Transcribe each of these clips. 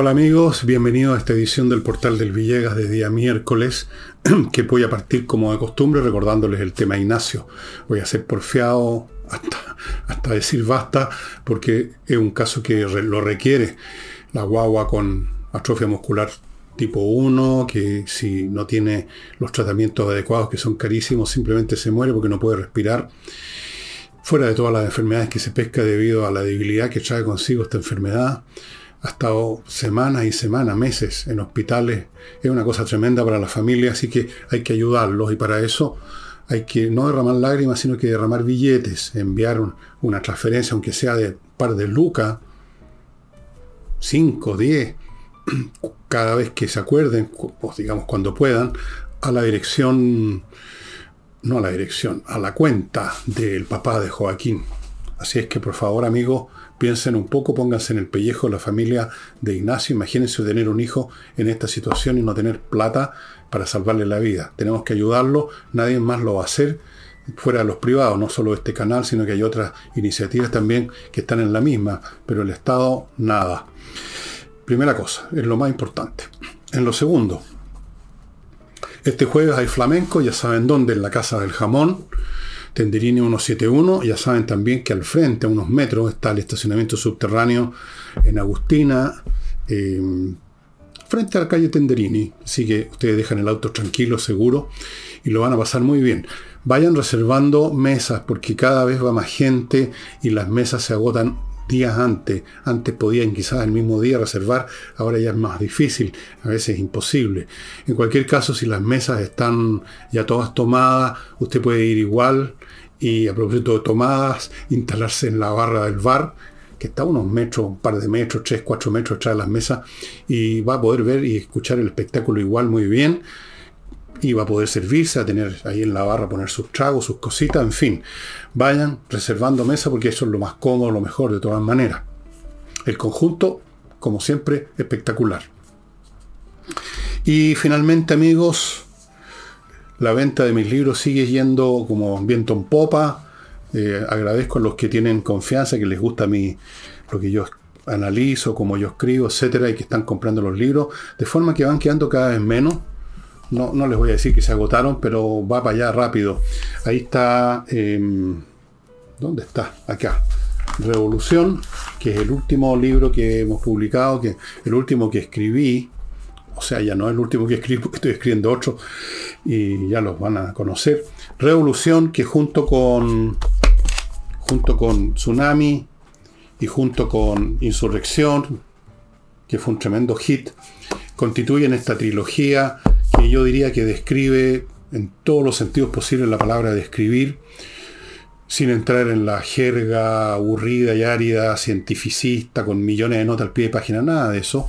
Hola amigos, bienvenidos a esta edición del portal del Villegas de día miércoles, que voy a partir como de costumbre recordándoles el tema Ignacio. Voy a ser porfiado hasta, hasta decir basta, porque es un caso que lo requiere. La guagua con atrofia muscular tipo 1, que si no tiene los tratamientos adecuados, que son carísimos, simplemente se muere porque no puede respirar. Fuera de todas las enfermedades que se pesca debido a la debilidad que trae consigo esta enfermedad ha estado semanas y semanas, meses en hospitales. Es una cosa tremenda para la familia, así que hay que ayudarlos y para eso hay que no derramar lágrimas, sino que derramar billetes, enviar una transferencia, aunque sea de par de lucas, 5, 10, cada vez que se acuerden, pues digamos cuando puedan, a la dirección, no a la dirección, a la cuenta del papá de Joaquín. Así es que por favor amigos, Piensen un poco, pónganse en el pellejo la familia de Ignacio. Imagínense tener un hijo en esta situación y no tener plata para salvarle la vida. Tenemos que ayudarlo, nadie más lo va a hacer fuera de los privados, no solo este canal, sino que hay otras iniciativas también que están en la misma, pero el Estado nada. Primera cosa, es lo más importante. En lo segundo, este jueves hay flamenco, ya saben dónde, en la Casa del Jamón. Tenderini 171. Ya saben también que al frente, a unos metros, está el estacionamiento subterráneo en Agustina, eh, frente a la calle Tenderini. Así que ustedes dejan el auto tranquilo, seguro, y lo van a pasar muy bien. Vayan reservando mesas porque cada vez va más gente y las mesas se agotan días antes. Antes podían quizás el mismo día reservar, ahora ya es más difícil, a veces es imposible. En cualquier caso, si las mesas están ya todas tomadas, usted puede ir igual y a propósito de tomadas, instalarse en la barra del bar, que está a unos metros, un par de metros, tres, cuatro metros atrás de las mesas, y va a poder ver y escuchar el espectáculo igual muy bien y va a poder servirse, a tener ahí en la barra, poner sus tragos, sus cositas, en fin. Vayan reservando mesa porque eso es lo más cómodo, lo mejor de todas maneras. El conjunto, como siempre, espectacular. Y finalmente, amigos, la venta de mis libros sigue yendo como viento en popa. Eh, agradezco a los que tienen confianza, que les gusta mi, lo que yo analizo, como yo escribo, etcétera, y que están comprando los libros, de forma que van quedando cada vez menos no, no, les voy a decir que se agotaron, pero va para allá rápido. Ahí está. Em, ¿Dónde está? Acá. Revolución, que es el último libro que hemos publicado, que el último que escribí. O sea, ya no es el último que escribí porque estoy escribiendo otro y ya los van a conocer. Revolución, que junto con junto con Tsunami y junto con Insurrección, que fue un tremendo hit, constituyen esta trilogía que yo diría que describe en todos los sentidos posibles la palabra describir, sin entrar en la jerga aburrida y árida, cientificista, con millones de notas al pie de página, nada de eso.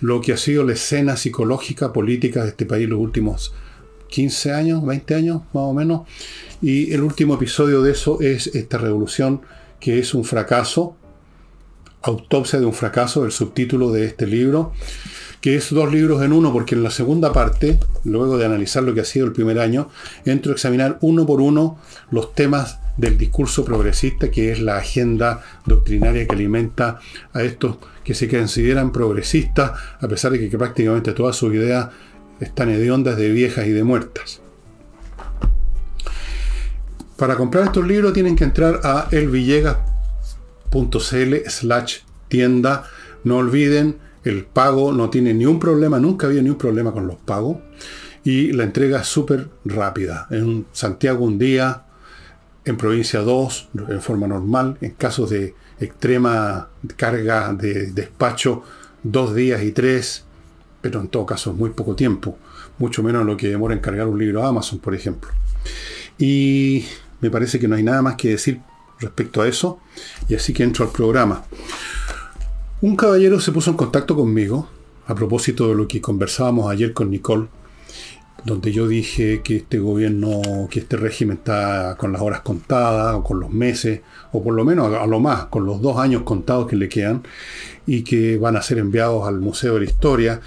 Lo que ha sido la escena psicológica, política de este país los últimos 15 años, 20 años más o menos. Y el último episodio de eso es esta revolución que es un fracaso, autopsia de un fracaso, el subtítulo de este libro que es dos libros en uno, porque en la segunda parte, luego de analizar lo que ha sido el primer año, entro a examinar uno por uno los temas del discurso progresista, que es la agenda doctrinaria que alimenta a estos que se consideran progresistas, a pesar de que, prácticamente todas sus ideas están hediondas de viejas y de muertas. Para comprar estos libros tienen que entrar a elvillegas.cl slash tienda. No olviden el pago no tiene ni un problema, nunca había ni un problema con los pagos. Y la entrega es súper rápida. En Santiago un día, en provincia dos, en forma normal. En casos de extrema carga de despacho, dos días y tres. Pero en todo caso es muy poco tiempo. Mucho menos lo que demora en cargar un libro a Amazon, por ejemplo. Y me parece que no hay nada más que decir respecto a eso. Y así que entro al programa. Un caballero se puso en contacto conmigo a propósito de lo que conversábamos ayer con Nicole, donde yo dije que este gobierno, que este régimen está con las horas contadas, o con los meses, o por lo menos a lo más, con los dos años contados que le quedan, y que van a ser enviados al Museo de la Historia.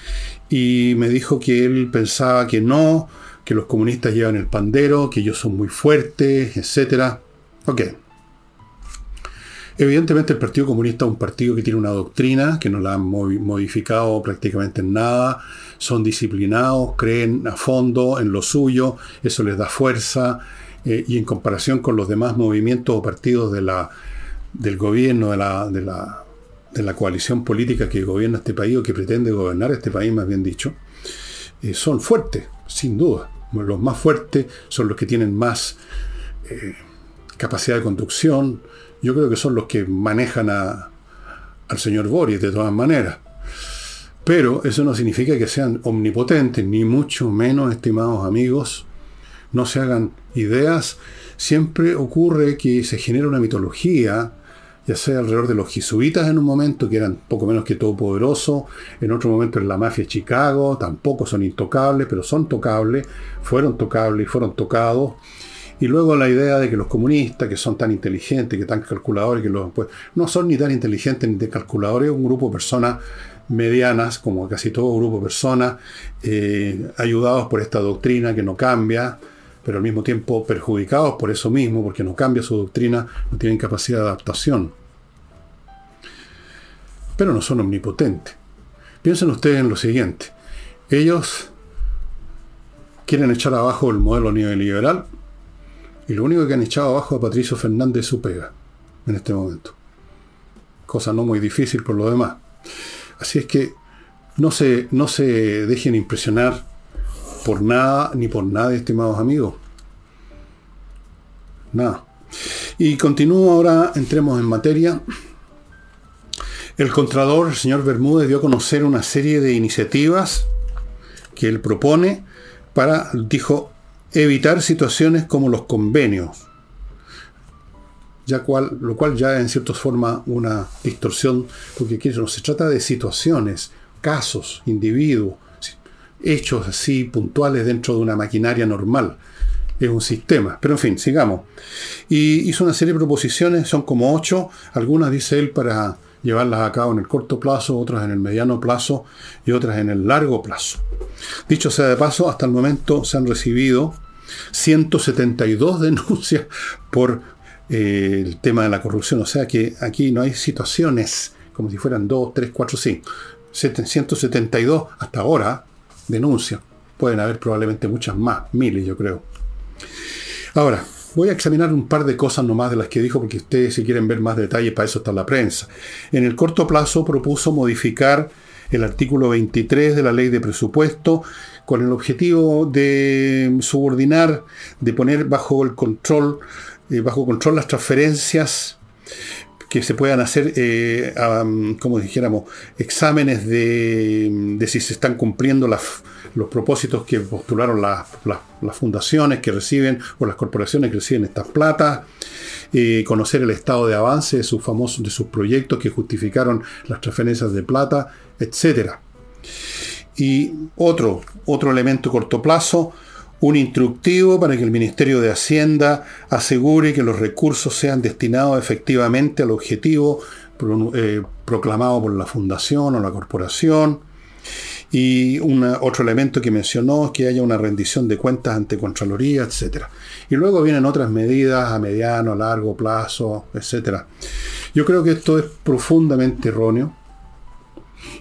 Y me dijo que él pensaba que no, que los comunistas llevan el pandero, que ellos son muy fuertes, etc. Ok. Evidentemente el Partido Comunista es un partido que tiene una doctrina, que no la han modificado prácticamente en nada, son disciplinados, creen a fondo en lo suyo, eso les da fuerza, eh, y en comparación con los demás movimientos o partidos del gobierno, de la, de, la, de la coalición política que gobierna este país o que pretende gobernar este país, más bien dicho, eh, son fuertes, sin duda. Los más fuertes son los que tienen más eh, capacidad de conducción. Yo creo que son los que manejan al señor Boris, de todas maneras. Pero eso no significa que sean omnipotentes, ni mucho menos, estimados amigos. No se hagan ideas. Siempre ocurre que se genera una mitología ya sea alrededor de los jesuitas en un momento, que eran poco menos que todopoderosos, en otro momento en la mafia de Chicago, tampoco son intocables, pero son tocables, fueron tocables y fueron tocados. Y luego la idea de que los comunistas, que son tan inteligentes, que tan calculadores, que los, pues, no son ni tan inteligentes ni tan calculadores, un grupo de personas medianas, como casi todo grupo de personas, eh, ayudados por esta doctrina que no cambia, pero al mismo tiempo perjudicados por eso mismo, porque no cambia su doctrina, no tienen capacidad de adaptación. Pero no son omnipotentes. Piensen ustedes en lo siguiente. Ellos quieren echar abajo el modelo neoliberal y lo único que han echado abajo a Patricio Fernández es su pega en este momento. Cosa no muy difícil por lo demás. Así es que no se, no se dejen impresionar por nada ni por nada, estimados amigos. Nada. Y continúo ahora, entremos en materia. El Contralor, el señor Bermúdez, dio a conocer una serie de iniciativas que él propone para, dijo, evitar situaciones como los convenios. Ya cual, lo cual ya en cierta forma una distorsión, porque no se trata de situaciones, casos, individuos, hechos así puntuales dentro de una maquinaria normal. Es un sistema. Pero en fin, sigamos. Y hizo una serie de proposiciones, son como ocho, algunas dice él para llevarlas a cabo en el corto plazo, otras en el mediano plazo y otras en el largo plazo. Dicho sea de paso, hasta el momento se han recibido 172 denuncias por eh, el tema de la corrupción. O sea que aquí no hay situaciones como si fueran 2, 3, 4, 5. 172 hasta ahora denuncias. Pueden haber probablemente muchas más, miles yo creo. Ahora, voy a examinar un par de cosas nomás de las que dijo, porque ustedes si quieren ver más detalles, para eso está la prensa. En el corto plazo propuso modificar el artículo 23 de la ley de presupuesto con el objetivo de subordinar, de poner bajo el control, eh, bajo control las transferencias que se puedan hacer, eh, como dijéramos, exámenes de, si se están cumpliendo los propósitos que postularon las, fundaciones que reciben o las corporaciones que reciben estas platas, eh, conocer el estado de avance de sus famosos, de sus proyectos que justificaron las transferencias de plata, etc. Y otro, otro elemento corto plazo, un instructivo para que el Ministerio de Hacienda asegure que los recursos sean destinados efectivamente al objetivo eh, proclamado por la fundación o la corporación. Y otro elemento que mencionó es que haya una rendición de cuentas ante Contraloría, etc. Y luego vienen otras medidas a mediano, a largo plazo, etc. Yo creo que esto es profundamente erróneo.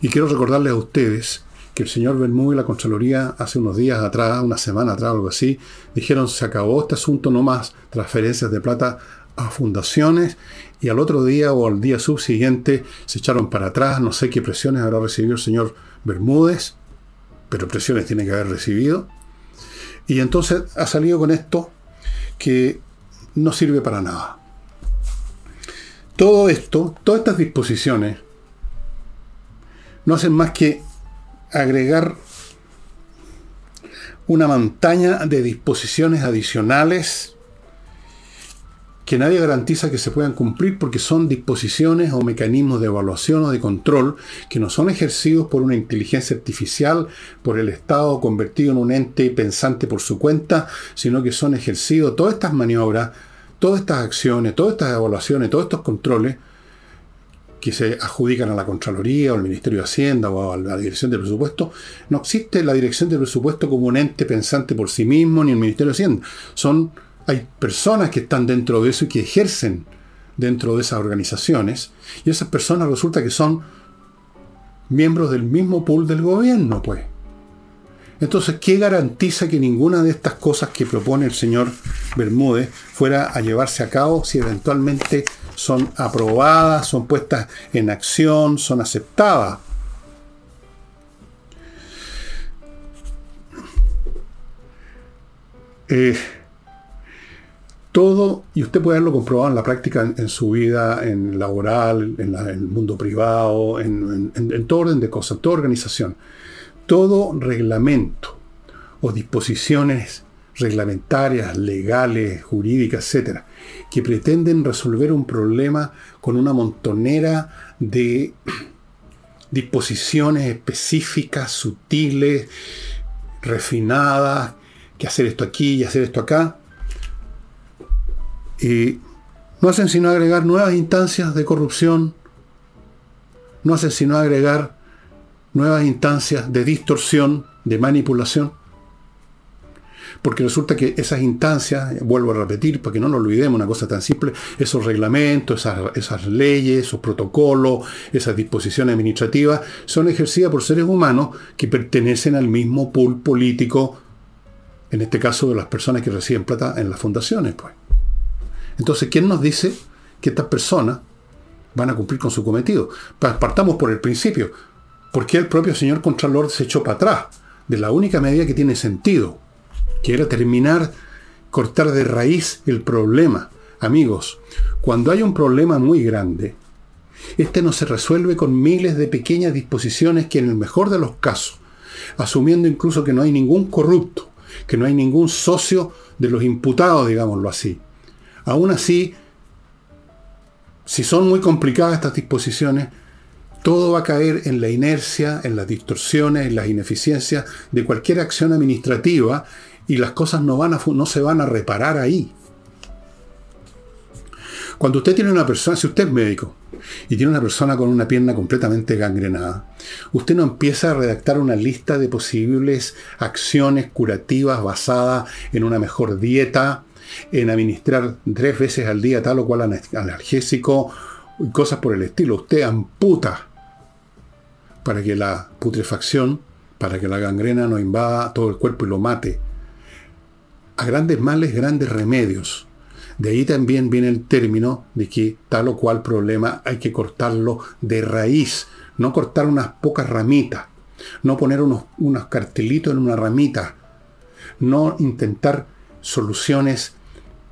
Y quiero recordarles a ustedes que el señor Bermúdez y la Contraloría hace unos días atrás, una semana atrás, algo así, dijeron se acabó este asunto, no más transferencias de plata a fundaciones y al otro día o al día subsiguiente se echaron para atrás, no sé qué presiones habrá recibido el señor Bermúdez, pero presiones tiene que haber recibido. Y entonces ha salido con esto que no sirve para nada. Todo esto, todas estas disposiciones, no hacen más que agregar una montaña de disposiciones adicionales que nadie garantiza que se puedan cumplir porque son disposiciones o mecanismos de evaluación o de control que no son ejercidos por una inteligencia artificial, por el Estado convertido en un ente pensante por su cuenta, sino que son ejercidos todas estas maniobras, todas estas acciones, todas estas evaluaciones, todos estos controles que se adjudican a la Contraloría o al Ministerio de Hacienda o a la Dirección de Presupuesto, no existe la Dirección de Presupuesto como un ente pensante por sí mismo ni el Ministerio de Hacienda. Son, hay personas que están dentro de eso y que ejercen dentro de esas organizaciones y esas personas resulta que son miembros del mismo pool del gobierno, pues. Entonces, ¿qué garantiza que ninguna de estas cosas que propone el señor Bermúdez fuera a llevarse a cabo si eventualmente son aprobadas, son puestas en acción, son aceptadas? Eh, todo, y usted puede haberlo comprobado en la práctica, en, su vida, en laboral, en, el mundo privado, en, en, todo orden de cosas, toda organización, todo reglamento o disposiciones reglamentarias, legales, jurídicas, etcétera, que pretenden resolver un problema con una montonera de disposiciones específicas, sutiles, refinadas, que hacer esto aquí y hacer esto acá, y no hacen sino agregar nuevas instancias de corrupción, no hacen sino agregar nuevas instancias de distorsión, de manipulación. Porque resulta que esas instancias, vuelvo a repetir, para que no nos olvidemos una cosa tan simple, esos reglamentos, esas, leyes, esos protocolos, esas disposiciones administrativas, son ejercidas por seres humanos que pertenecen al mismo pool político, en este caso de las personas que reciben plata en las fundaciones. Pues. Entonces, ¿quién nos dice que estas personas van a cumplir con su cometido? Partamos por el principio. ¿Por qué el propio señor Contralor se echó para atrás de la única medida que tiene sentido? Que era terminar, cortar de raíz el problema. Amigos, cuando hay un problema muy grande, este no se resuelve con miles de pequeñas disposiciones que en el mejor de los casos, asumiendo incluso que no hay ningún corrupto, que no hay ningún socio de los imputados, digámoslo así, Aún así, si son muy complicadas estas disposiciones, todo va a caer en la inercia, en las distorsiones, en las ineficiencias de cualquier acción administrativa y las cosas no, se van a reparar ahí. Cuando usted tiene una persona, si usted es médico y tiene una persona con una pierna completamente gangrenada, usted no empieza a redactar una lista de posibles acciones curativas basadas en una mejor dieta, en administrar tres veces al día tal o cual analgésico y cosas por el estilo. Usted amputa para que la putrefacción, para que la gangrena no invada todo el cuerpo y lo mate. A grandes males, grandes remedios. De ahí también viene el término de que tal o cual problema hay que cortarlo de raíz, no cortar unas pocas ramitas, no poner unos, unos cartelitos en una ramita, no intentar soluciones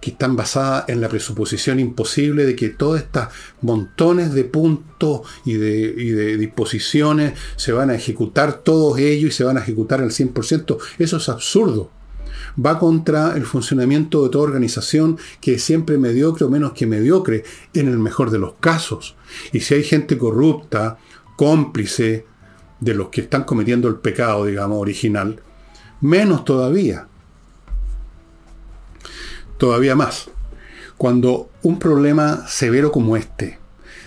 que están basadas en la presuposición imposible de que todos estos montones de puntos y de, disposiciones se van a ejecutar todos ellos y se van a ejecutar al 100%. Eso es absurdo. Va contra el funcionamiento de toda organización que es siempre mediocre o menos que mediocre en el mejor de los casos. Y si hay gente corrupta, cómplice de los que están cometiendo el pecado, digamos, original, menos todavía todavía más. Cuando un problema severo como este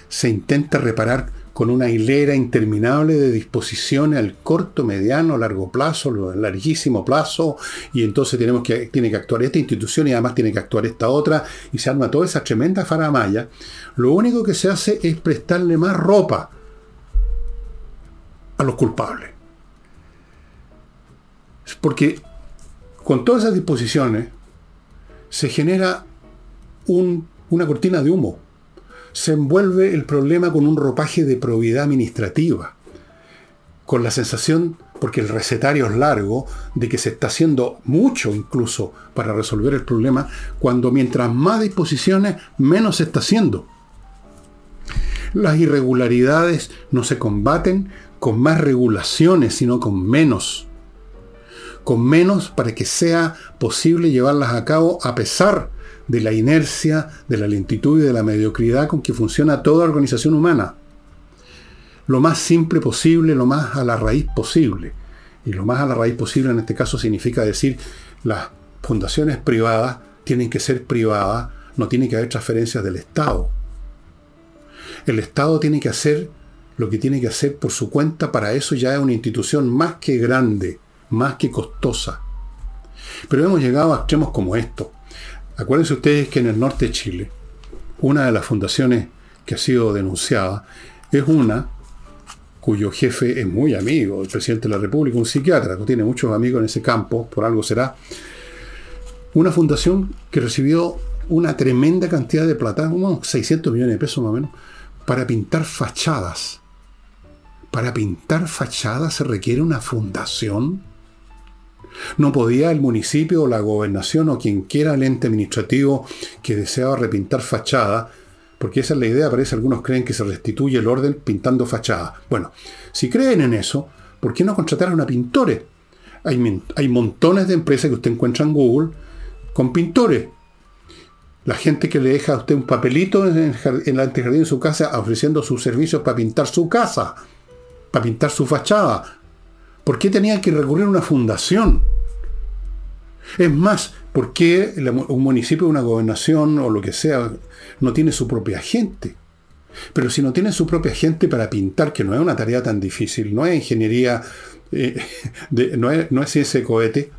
se intenta reparar con una hilera interminable de disposiciones al corto, mediano, largo plazo, larguísimo plazo, y entonces tenemos que, tiene que actuar esta institución y además tiene que actuar esta otra, y se arma toda esa tremenda faramaya, lo único que se hace es prestarle más ropa a los culpables. Porque con todas esas disposiciones, se genera una cortina de humo. Se envuelve el problema con un ropaje de probidad administrativa, con la sensación, porque el recetario es largo, de que se está haciendo mucho incluso para resolver el problema, cuando mientras más disposiciones, menos se está haciendo. Las irregularidades no se combaten con más regulaciones, sino con menos con menos para que sea posible llevarlas a cabo a pesar de la inercia, de la lentitud y de la mediocridad con que funciona toda organización humana. Lo más simple posible, lo más a la raíz posible. Y lo más a la raíz posible en este caso significa decir las fundaciones privadas tienen que ser privadas, no tiene que haber transferencias del Estado. El Estado tiene que hacer lo que tiene que hacer por su cuenta, para eso ya es una institución más que grande más que costosa. Pero hemos llegado a extremos como esto. Acuérdense ustedes que en el norte de Chile una de las fundaciones que ha sido denunciada es una cuyo jefe es muy amigo del presidente de la República, un psiquiatra que tiene muchos amigos en ese campo, por algo será. Una fundación que recibió una tremenda cantidad de plata, unos 600 millones de pesos más o menos, para pintar fachadas. Para pintar fachadas se requiere una fundación. No podía el municipio o la gobernación o quien quiera el ente administrativo que deseaba repintar fachada, porque esa es la idea, parece algunos creen que se restituye el orden pintando fachada. Bueno, si creen en eso, ¿por qué no contratar a pintores? Hay, hay montones de empresas que usted encuentra en Google con pintores. La gente que le deja a usted un papelito en el, en el antejardín de su casa ofreciendo sus servicios para pintar su casa, para pintar su fachada. ¿Por qué tenían que recurrir a una fundación? Es más, ¿por qué un municipio, una gobernación o lo que sea no tiene su propia gente? Pero si no tiene su propia gente para pintar, que no es una tarea tan difícil, no es ingeniería, eh, no, es, no es ese cohete,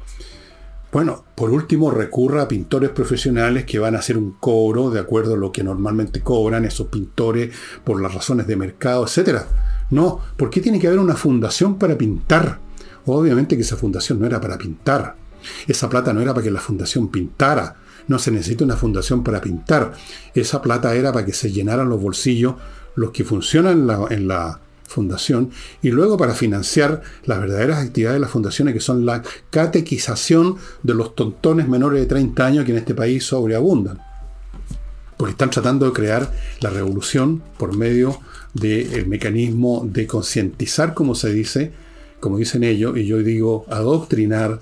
bueno, por último recurra a pintores profesionales que van a hacer un cobro de acuerdo a lo que normalmente cobran esos pintores por las razones de mercado, etc. No, ¿por qué tiene que haber una fundación para pintar? Obviamente que esa fundación no era para pintar. Esa plata no era para que la fundación pintara. No se necesita una fundación para pintar. Esa plata era para que se llenaran los bolsillos los que funcionan en la, fundación y luego para financiar las verdaderas actividades de las fundaciones que son la catequización de los tontones menores de 30 años que en este país sobreabundan. Porque están tratando de crear la revolución por medio del mecanismo de concientizar, como se dice, como dicen ellos, y yo digo adoctrinar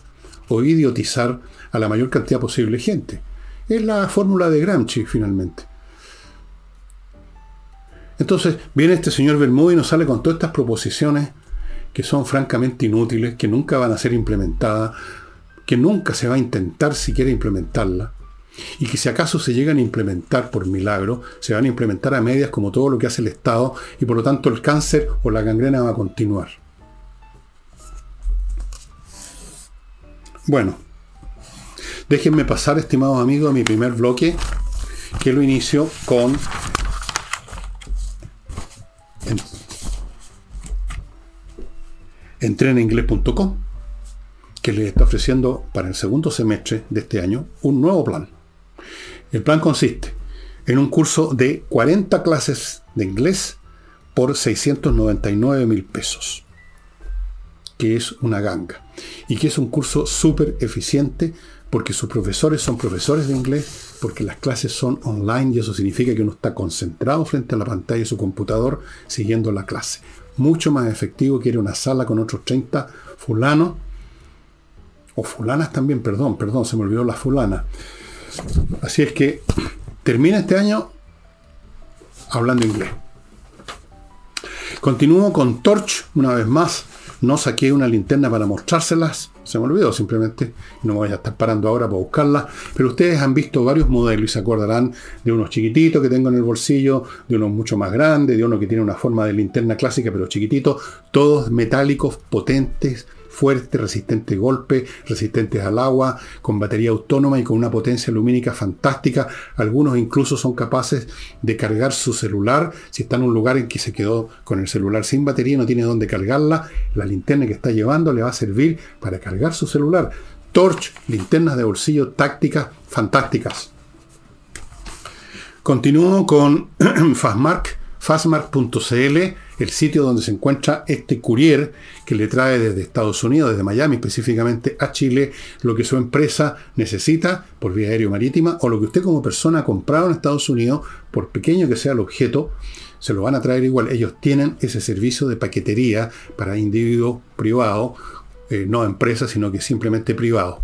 o idiotizar a la mayor cantidad posible de gente. Es la fórmula de Gramsci, finalmente. Entonces viene este señor Bermuda y nos sale con todas estas proposiciones que son francamente inútiles, que nunca van a ser implementadas, que nunca se va a intentar siquiera implementarlas, y que si acaso se llegan a implementar por milagro, se van a implementar a medias como todo lo que hace el Estado, y por lo tanto el cáncer o la gangrena va a continuar. Bueno, déjenme pasar, estimados amigos, a mi primer bloque, que lo inicio con entreninglés.com, que le está ofreciendo para el segundo semestre de este año un nuevo plan. El plan consiste en un curso de 40 clases de inglés por 699 mil pesos, que es una ganga, y que es un curso súper eficiente porque sus profesores son profesores de inglés, porque las clases son online y eso significa que uno está concentrado frente a la pantalla de su computador siguiendo la clase mucho más efectivo que ir a una sala con otros 30 fulanos, o fulanas también, perdón, perdón, se me olvidó la fulana. Así es que termina este año hablando inglés. Continúo con Torch una vez más. No saqué una linterna para mostrárselas se me olvidó simplemente, no voy a estar parando ahora para buscarla, pero ustedes han visto varios modelos y se acordarán de unos chiquititos que tengo en el bolsillo, de unos mucho más grandes, de uno que tiene una forma de linterna clásica pero chiquitito, todos metálicos, potentes, fuertes, resistentes a golpe, resistentes al agua, con batería autónoma y con una potencia lumínica fantástica. Algunos incluso son capaces de cargar su celular. Si está en un lugar en que se quedó con el celular sin batería no tiene dónde cargarla, la linterna que está llevando le va a servir para cargar su celular. Torch, linternas de bolsillo tácticas fantásticas. Continúo con Fastmark, fastmark.cl el sitio donde se encuentra este courier que le trae desde Estados Unidos, desde Miami específicamente a Chile, lo que su empresa necesita por vía aérea marítima o lo que usted como persona ha comprado en Estados Unidos, por pequeño que sea el objeto, se lo van a traer igual. Ellos tienen ese servicio de paquetería para individuos privados, eh, no empresas, sino que simplemente privados.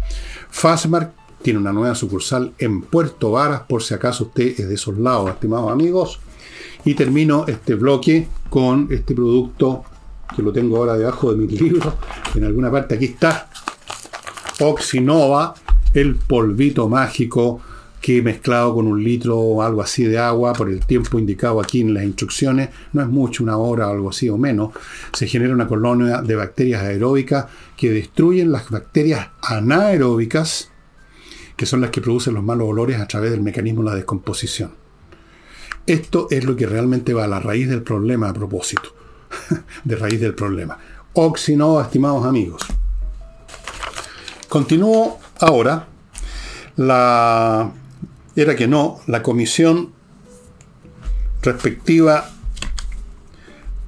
Fastmark tiene una nueva sucursal en Puerto Varas, por si acaso usted es de esos lados, estimados amigos. Y termino este bloque con este producto que lo tengo ahora debajo de mi libro. En alguna parte aquí está. Oxinova, el polvito mágico que mezclado con un litro o algo así de agua por el tiempo indicado aquí en las instrucciones, no es mucho, una hora o algo así o menos, se genera una colonia de bacterias aeróbicas que destruyen las bacterias anaeróbicas, que son las que producen los malos olores a través del mecanismo de la descomposición. Esto es lo que realmente va a la raíz del problema a propósito. de raíz del problema. O si no, estimados amigos. Continúo ahora. La. Era que no, la comisión respectiva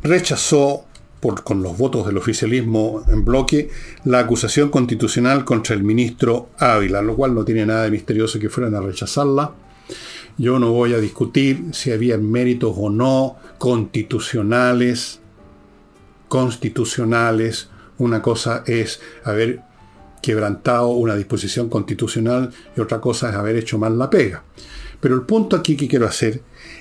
rechazó por, con los votos del oficialismo en bloque la acusación constitucional contra el ministro Ávila, lo cual no tiene nada de misterioso que fueran a rechazarla. Yo no voy a discutir si había méritos o no constitucionales, constitucionales. Una cosa es haber quebrantado una disposición constitucional y otra cosa es haber hecho mal la pega. Pero el punto aquí que quiero hacer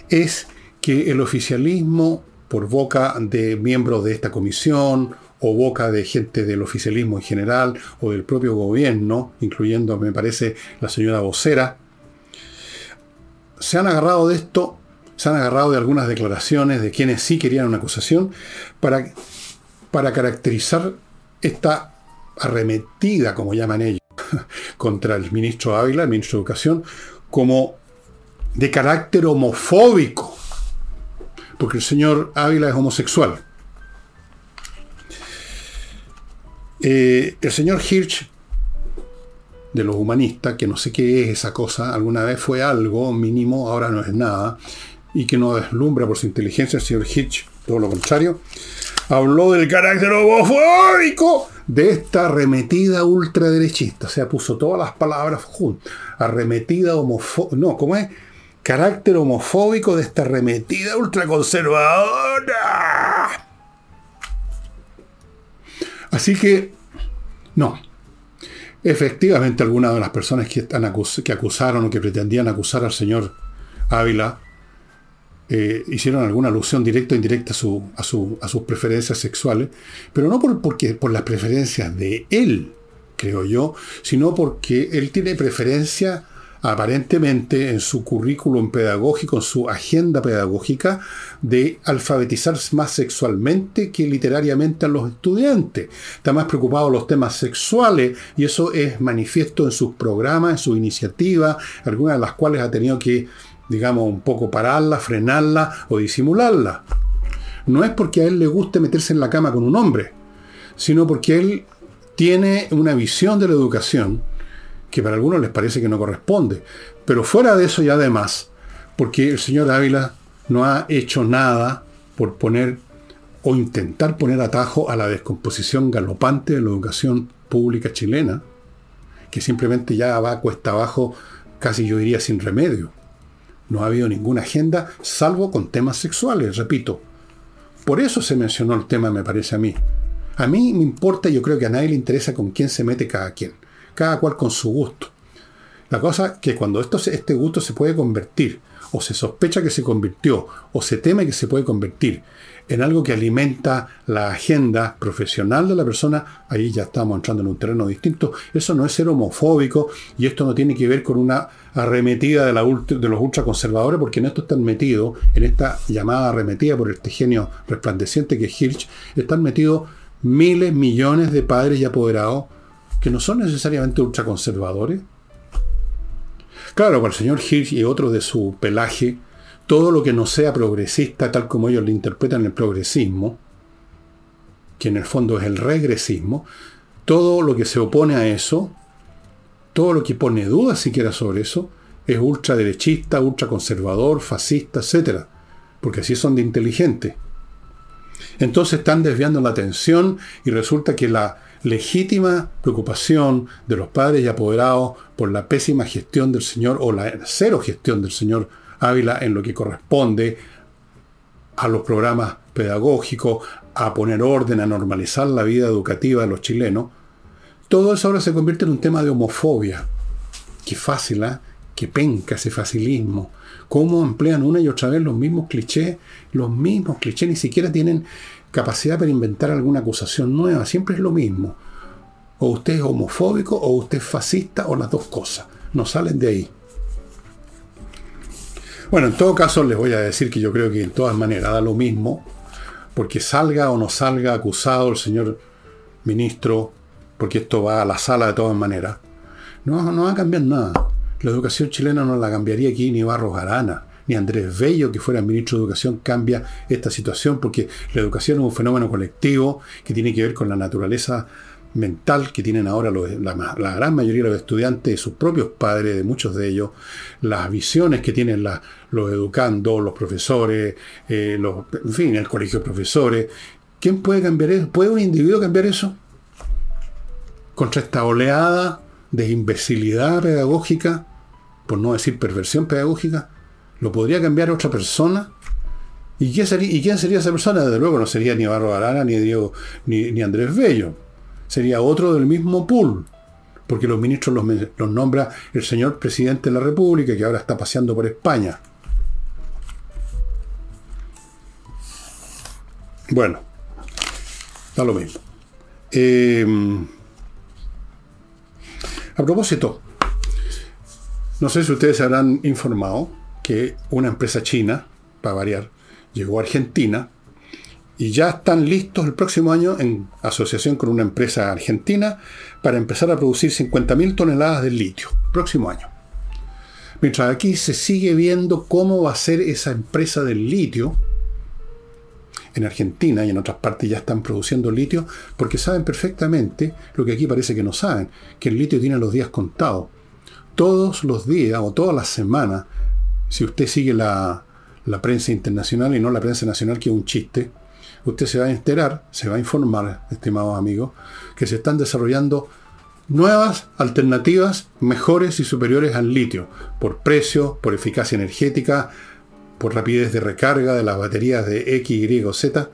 es que el oficialismo, por boca de miembros de esta comisión o boca de gente del oficialismo en general o del propio gobierno, incluyendo, me parece, la señora vocera, se han agarrado de esto, se han agarrado de algunas declaraciones de quienes sí querían una acusación para, para caracterizar esta arremetida, como llaman ellos, contra el ministro Ávila, el ministro de Educación, como de carácter homofóbico porque el señor Ávila es homosexual. Eh, el señor Hirsch, de los humanistas, que no sé qué es esa cosa, alguna vez fue algo mínimo, ahora no es nada, y que no deslumbra por su inteligencia, el señor Hirsch, todo lo contrario, habló del carácter homofóbico de esta arremetida ultraderechista. O sea, puso todas las palabras. Arremetida homofóbica. No, ¿cómo es? carácter homofóbico de esta remetida ultraconservadora. Así que, no. Efectivamente, algunas de las personas que, están que acusaron o que pretendían acusar al señor Ávila eh, hicieron alguna alusión directa o indirecta a, su, a, sus preferencias sexuales, pero no por, porque, por las preferencias de él, creo yo, sino porque él tiene preferencia aparentemente en su currículum pedagógico, en su agenda pedagógica, de alfabetizar más sexualmente que literariamente a los estudiantes. Está más preocupado los temas sexuales y eso es manifiesto en sus programas, en sus iniciativas, algunas de las cuales ha tenido que, digamos, un poco pararla, frenarla o disimularla. No es porque a él le guste meterse en la cama con un hombre, sino porque él tiene una visión de la educación que para algunos les parece que no corresponde. Pero fuera de eso y además, porque el señor Ávila no ha hecho nada por poner o intentar poner atajo a la descomposición galopante de la educación pública chilena, que simplemente ya va cuesta abajo, casi yo diría sin remedio. No ha habido ninguna agenda, salvo con temas sexuales, repito. Por eso se mencionó el tema, me parece a mí. A mí me importa, yo creo que a nadie le interesa con quién se mete cada quien cada cual con su gusto. La cosa que cuando esto, este gusto se puede convertir, o se sospecha que se convirtió, o se teme que se puede convertir en algo que alimenta la agenda profesional de la persona, ahí ya estamos entrando en un terreno distinto. Eso no es ser homofóbico y esto no tiene que ver con una arremetida de, la de los ultraconservadores, porque en esto están metidos, en esta llamada arremetida por este genio resplandeciente que es Hirsch, están metidos miles, millones de padres y apoderados que no son necesariamente ultraconservadores. Claro, para el señor Hirsch y otros de su pelaje, todo lo que no sea progresista, tal como ellos lo interpretan el progresismo, que en el fondo es el regresismo, todo lo que se opone a eso, todo lo que pone dudas siquiera sobre eso, es ultraderechista, ultraconservador, fascista, etc. Porque así son de inteligentes. Entonces están desviando la atención y resulta que la, legítima preocupación de los padres y apoderados por la pésima gestión del señor o la cero gestión del señor Ávila en lo que corresponde a los programas pedagógicos, a poner orden, a normalizar la vida educativa de los chilenos, todo eso ahora se convierte en un tema de homofobia. Qué fácil, ¿eh? Qué penca ese facilismo. Cómo emplean una y otra vez los mismos clichés, los mismos clichés, ni siquiera tienen capacidad para inventar alguna acusación nueva, siempre es lo mismo. O usted es homofóbico, o usted es fascista, o las dos cosas. No salen de ahí. Bueno, en todo caso les voy a decir que yo creo que en todas maneras da lo mismo, porque salga o no salga acusado el señor ministro, porque esto va a la sala de todas maneras, no, no va a cambiar nada. La educación chilena no la cambiaría aquí ni Barros Arana, ni Andrés Bello, que fuera ministro de Educación, cambia esta situación, porque la educación es un fenómeno colectivo que tiene que ver con la naturaleza mental que tienen ahora la, gran mayoría de los estudiantes, sus propios padres, de muchos de ellos, las visiones que tienen los educandos, los profesores, eh, en fin, el colegio de profesores. ¿Quién puede cambiar eso? ¿Puede un individuo cambiar eso? Contra esta oleada de imbecilidad pedagógica, por no decir perversión pedagógica, ¿lo podría cambiar otra persona? ¿Y quién sería, esa persona? Desde luego no sería ni Barro Arana, ni Diego, ni, Andrés Bello sería otro del mismo pool, porque los ministros los, nombra el señor presidente de la República, que ahora está paseando por España. Bueno, da lo mismo. Eh, a propósito, no sé si ustedes se habrán informado que una empresa china, para variar, llegó a Argentina y ya están listos el próximo año en asociación con una empresa argentina para empezar a producir 50.000 toneladas de litio. Próximo año. Mientras aquí se sigue viendo cómo va a ser esa empresa del litio. En Argentina y en otras partes ya están produciendo litio porque saben perfectamente lo que aquí parece que no saben, que el litio tiene los días contados. Todos los días o todas las semanas, si usted sigue la, prensa internacional y no la prensa nacional, que es un chiste, usted se va a enterar, se va a informar, estimados amigos, que se están desarrollando nuevas alternativas mejores y superiores al litio, por precio, por eficacia energética, por rapidez de recarga de las baterías de X, Y o Z.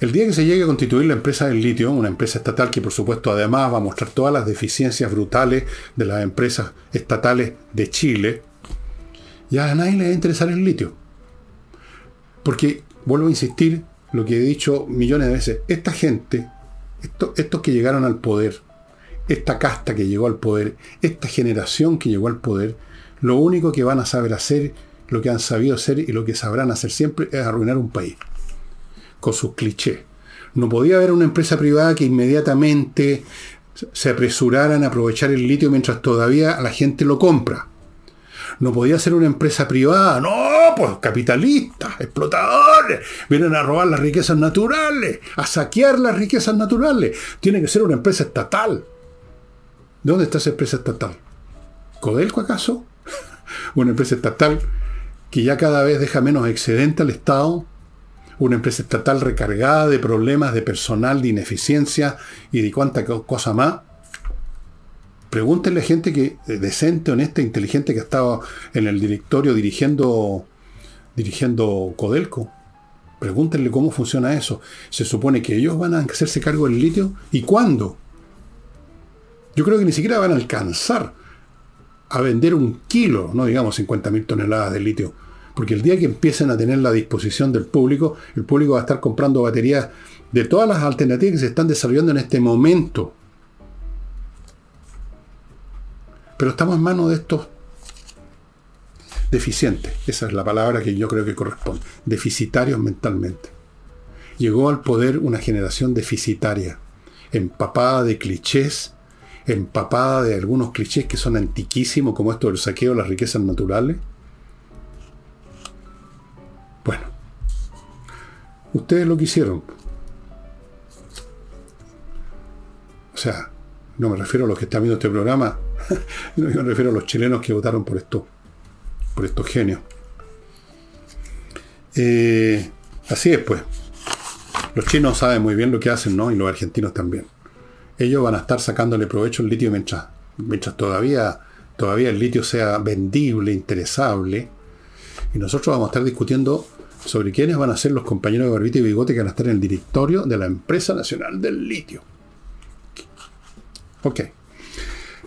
El día que se llegue a constituir la empresa del litio, una empresa estatal que por supuesto además va a mostrar todas las deficiencias brutales de las empresas estatales de Chile, ya a nadie le va a interesar el litio. Porque vuelvo a insistir, lo que he dicho millones de veces, esta gente, estos que llegaron al poder, esta casta que llegó al poder, esta generación que llegó al poder, lo único que van a saber hacer, lo que han sabido hacer y lo que sabrán hacer siempre es arruinar un país, con sus clichés. No podía haber una empresa privada que inmediatamente se apresuraran a aprovechar el litio mientras todavía la gente lo compra. No podía ser una empresa privada, no, pues capitalistas, explotadores, vienen a robar las riquezas naturales, a saquear las riquezas naturales. Tiene que ser una empresa estatal. ¿De dónde está esa empresa estatal? ¿Codelco acaso? una empresa estatal que ya cada vez deja menos excedente al Estado, una empresa estatal recargada de problemas de personal, de ineficiencia y de cuánta cosa más. Pregúntenle a gente que, eh, decente, honesta, inteligente, que ha estado en el directorio dirigiendo, dirigiendo Codelco. Pregúntenle cómo funciona eso. Se supone que ellos van a hacerse cargo del litio. ¿Y cuándo? Yo creo que ni siquiera van a alcanzar a vender un kilo, no digamos 50.000 toneladas de litio. Porque el día que empiecen a tener la disposición del público, el público va a estar comprando baterías de todas las alternativas que se están desarrollando en este momento. Pero estamos en manos de estos deficientes. Esa es la palabra que yo creo que corresponde. Deficitarios mentalmente. Llegó al poder una generación deficitaria, empapada de clichés, empapada de algunos clichés que son antiquísimos, como esto del saqueo de las riquezas naturales. Bueno, ustedes lo quisieron. O sea, no me refiero a los que están viendo este programa, no me refiero a los chilenos que votaron por esto, por estos genios. Eh, así es, pues. Los chinos saben muy bien lo que hacen, ¿no? Y los argentinos también. Ellos van a estar sacándole provecho al litio mientras, mientras todavía, todavía el litio sea vendible, interesable. Y nosotros vamos a estar discutiendo sobre quiénes van a ser los compañeros de Barbita y Bigote que van a estar en el directorio de la Empresa Nacional del Litio. Ok.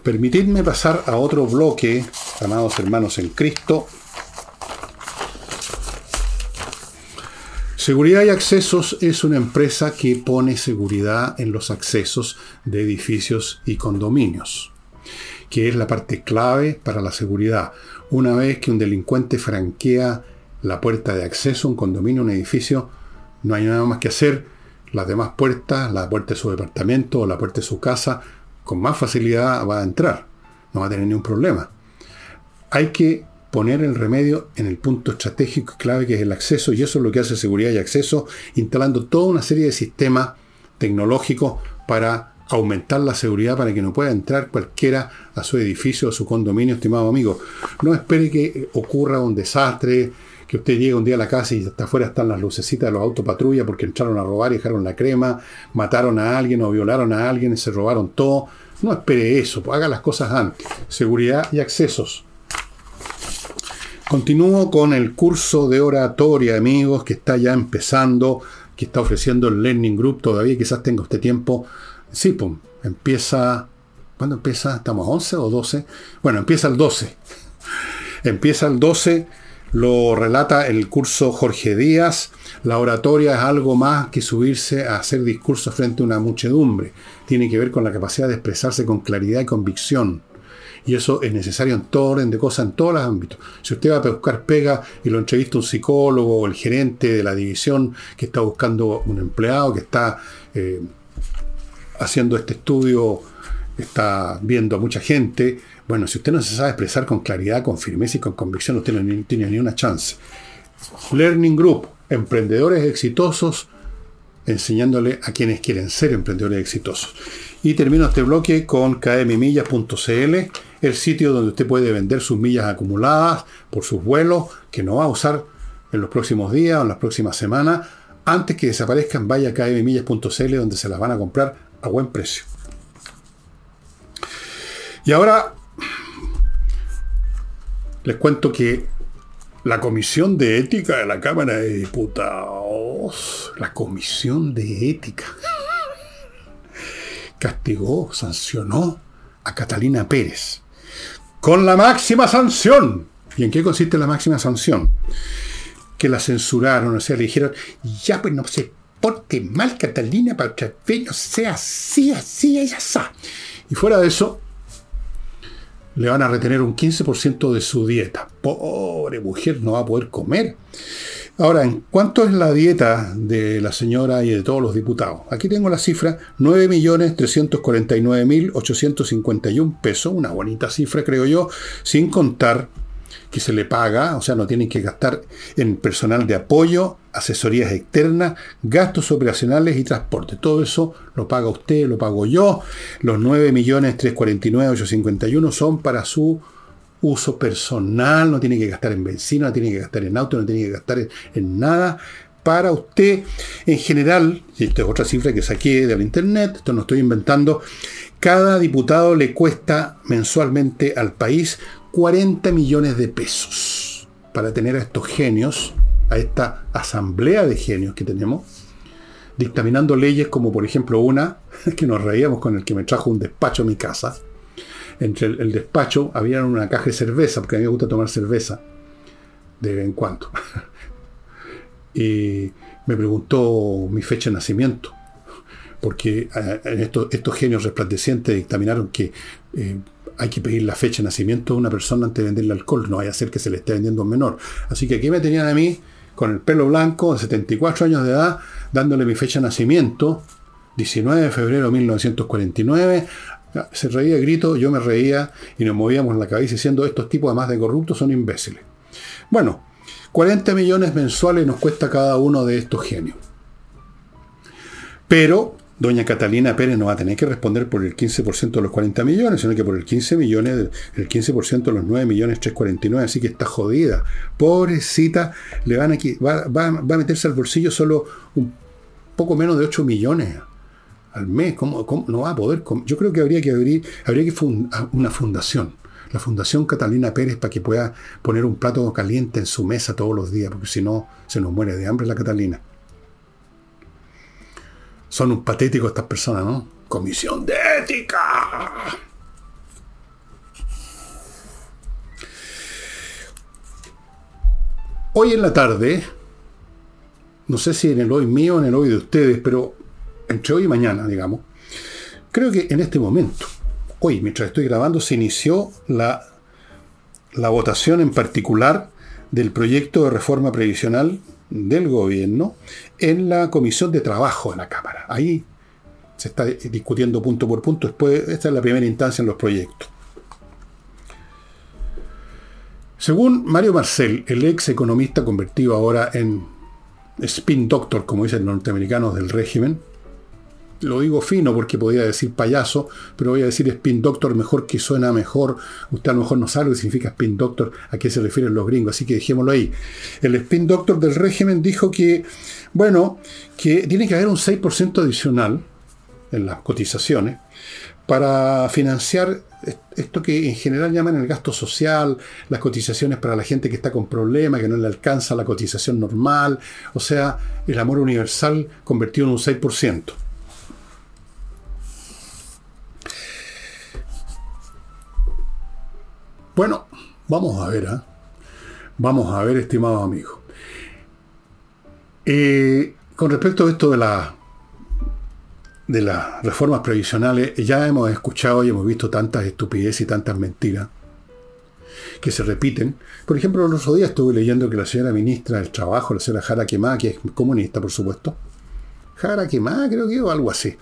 Permitidme pasar a otro bloque, amados hermanos en Cristo. Seguridad y Accesos es una empresa que pone seguridad en los accesos de edificios y condominios, que es la parte clave para la seguridad. Una vez que un delincuente franquea la puerta de acceso a un condominio, un edificio, no hay nada más que hacer. Las demás puertas, la puerta de su departamento o la puerta de su casa, con más facilidad va a entrar, no va a tener ningún problema. Hay que poner el remedio en el punto estratégico y clave que es el acceso, y eso es lo que hace seguridad y acceso, instalando toda una serie de sistemas tecnológicos para aumentar la seguridad para que no pueda entrar cualquiera a su edificio o su condominio, estimado amigo. No espere que ocurra un desastre, que usted llegue un día a la casa y hasta afuera están las lucecitas de los autopatrulla porque entraron a robar y dejaron la crema, mataron a alguien o violaron a alguien, se robaron todo. No espere eso, haga las cosas antes. Seguridad y accesos. Continúo con el curso de oratoria, amigos, que está ya empezando, que está ofreciendo el Learning Group. Todavía quizás tenga usted tiempo. Sí, pum, empieza. ¿Cuándo empieza? ¿Estamos a 11 o 12? Bueno, empieza el 12. empieza el 12 lo relata el curso Jorge Díaz. La oratoria es algo más que subirse a hacer discursos frente a una muchedumbre. Tiene que ver con la capacidad de expresarse con claridad y convicción. Y eso es necesario en todo orden de cosas, en todos los ámbitos. Si usted va a buscar pega y lo entrevista un psicólogo o el gerente de la división que está buscando un empleado, que está eh, haciendo este estudio, está viendo a mucha gente, bueno, si usted no se sabe expresar con claridad, con firmeza y con convicción, usted no tiene ni una chance. Learning Group, emprendedores exitosos, enseñándole a quienes quieren ser emprendedores exitosos. Y termino este bloque con kmmillas.cl, el sitio donde usted puede vender sus millas acumuladas por sus vuelos que no va a usar en los próximos días o en las próximas semanas. Antes que desaparezcan, vaya a kmmillas.cl donde se las van a comprar a buen precio. Y ahora les cuento que la Comisión de Ética de la Cámara de Diputados, la Comisión de Ética, castigó, sancionó a Catalina Pérez con la máxima sanción. ¿Y en qué consiste la máxima sanción? Que la censuraron, o sea, le dijeron, ya pues no se porte mal Catalina para vez, no sea así, así, ella está. Y fuera de eso, le van a retener un 15% de su dieta. Pobre mujer, no va a poder comer. Ahora, ¿en cuánto es la dieta de la señora y de todos los diputados? Aquí tengo la cifra, 9.349.851 pesos, una bonita cifra creo yo, sin contar que se le paga, o sea, no tienen que gastar en personal de apoyo, asesorías externas, gastos operacionales y transporte. Todo eso lo paga usted, lo pago yo. Los 9.349.851 son para su uso personal, no tiene que gastar en benzina, no tiene que gastar en auto, no tiene que gastar en, nada. Para usted, en general, y esta es otra cifra que saqué del internet, esto no estoy inventando, cada diputado le cuesta mensualmente al país 40 millones de pesos para tener a estos genios, a esta asamblea de genios que tenemos, dictaminando leyes como por ejemplo una que nos reíamos con el que me trajo un despacho a mi casa. Entre el, despacho había una caja de cerveza, porque a mí me gusta tomar cerveza de vez en cuando. y me preguntó mi fecha de nacimiento, porque eh, estos, estos genios resplandecientes dictaminaron que eh, hay que pedir la fecha de nacimiento de una persona antes de venderle alcohol, no vaya a ser que se le esté vendiendo a un menor. Así que aquí me tenían a mí, con el pelo blanco, de 74 años de edad, dándole mi fecha de nacimiento, 19 de febrero de 1949. Se reía grito, yo me reía y nos movíamos la cabeza diciendo estos tipos, además de corruptos, son imbéciles. Bueno, 40 millones mensuales nos cuesta cada uno de estos genios. Pero doña Catalina Pérez no va a tener que responder por el 15% de los 40 millones, sino que por el 15 millones, el 15% de los 9 millones 349, así que está jodida. Pobrecita, le van aquí, va, a meterse al bolsillo solo un poco menos de 8 millones al mes. ¿Cómo, no va a poder? Yo creo que habría que abrir, habría que fundar una fundación. La Fundación Catalina Pérez para que pueda poner un plato caliente en su mesa todos los días, porque si no, se nos muere de hambre la Catalina. Son un patético estas personas, ¿no? Comisión de ética. Hoy en la tarde, no sé si en el hoy mío o en el hoy de ustedes, pero entre hoy y mañana, digamos, creo que en este momento, hoy, mientras estoy grabando, se inició la, la votación en particular del proyecto de reforma previsional del gobierno en la Comisión de Trabajo de la Cámara. Ahí se está discutiendo punto por punto. Después, esta es la primera instancia en los proyectos. Según Mario Marcel, el ex economista convertido ahora en spin doctor, como dicen los norteamericanos del régimen, lo digo fino porque podría decir payaso, pero voy a decir spin doctor mejor que suena mejor. Usted a lo mejor no sabe lo significa spin doctor, a qué se refieren los gringos, así que dejémoslo ahí. El spin doctor del régimen dijo que, bueno, que tiene que haber un 6% adicional en las cotizaciones para financiar esto que en general llaman el gasto social, las cotizaciones para la gente que está con problemas, que no le alcanza la cotización normal, o sea, el amor universal convertido en un 6%. Bueno, vamos a ver, ¿eh? vamos a ver, estimado amigo. Eh, con respecto a esto de la de las reformas previsionales, ya hemos escuchado y hemos visto tantas estupideces y tantas mentiras que se repiten. Por ejemplo, el otro día estuve leyendo que la señora ministra del Trabajo, la señora Jara Quemá, que es comunista, por supuesto, Jara Quemá, creo que o algo así,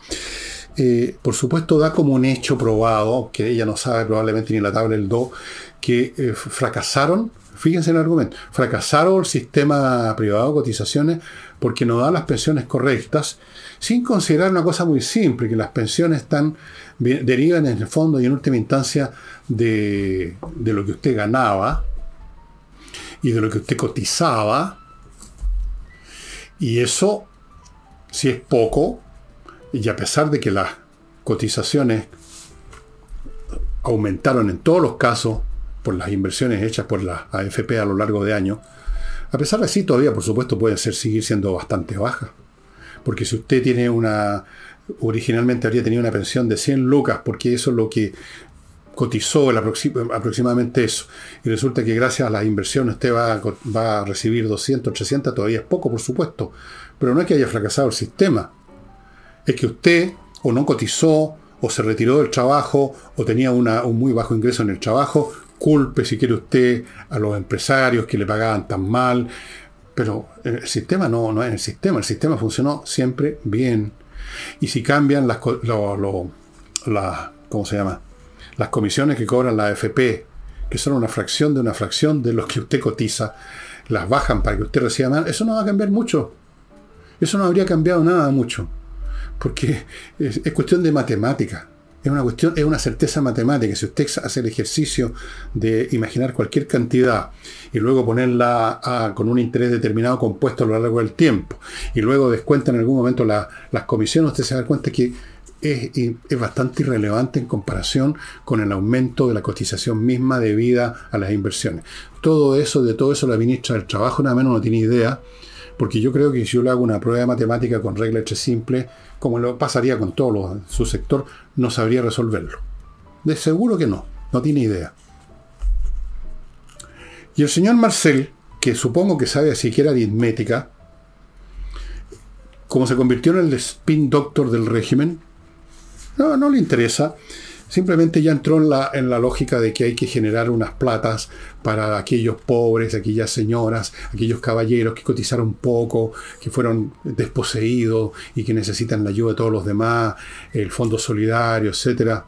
eh, por supuesto da como un hecho probado, que ella no sabe probablemente ni la tabla del do, que eh, fracasaron, fíjense en el argumento, fracasaron el sistema privado de cotizaciones porque no da las pensiones correctas sin considerar una cosa muy simple, que las pensiones están, derivan en el fondo y en última instancia de, de lo que usted ganaba y de lo que usted cotizaba. Y eso, si es poco, y a pesar de que las cotizaciones aumentaron en todos los casos por las inversiones hechas por la AFP a lo largo de años, a pesar de así todavía, por supuesto, pueden ser, seguir siendo bastante bajas. Porque si usted tiene una, originalmente habría tenido una pensión de 100 lucas, porque eso es lo que cotizó aproximadamente eso, y resulta que gracias a las inversiones usted va, va a recibir 200, 300, todavía es poco, por supuesto, pero no es que haya fracasado el sistema, es que usted o no cotizó, o se retiró del trabajo, o tenía una, un muy bajo ingreso en el trabajo, culpe si quiere usted a los empresarios que le pagaban tan mal, pero el sistema no, no es el sistema, el sistema funcionó siempre bien. Y si cambian las, ¿cómo se llama? Las comisiones que cobran la AFP, que son una fracción de una fracción de los que usted cotiza, las bajan para que usted reciba más, eso no va a cambiar mucho. Eso no habría cambiado nada mucho. Porque es cuestión de matemática. Es una cuestión, es una certeza matemática. Si usted hace el ejercicio de imaginar cualquier cantidad y luego ponerla con un interés determinado compuesto a lo largo del tiempo, y luego descuenta en algún momento las comisiones, usted se da cuenta que es, es, bastante irrelevante en comparación con el aumento de la cotización misma debida a las inversiones. Todo eso, de todo eso la ministra del Trabajo nada menos no tiene idea, porque yo creo que si yo le hago una prueba de matemática con regla hecha simple, como lo pasaría con todo su sector, no sabría resolverlo. De seguro que no, no tiene idea. Y el señor Marcel, que supongo que sabe siquiera aritmética, como se convirtió en el spin doctor del régimen, no, no le interesa. Simplemente ya entró en la, lógica de que hay que generar unas platas para aquellos pobres, aquellas señoras, aquellos caballeros que cotizaron poco, que fueron desposeídos y que necesitan la ayuda de todos los demás, el fondo solidario, etc.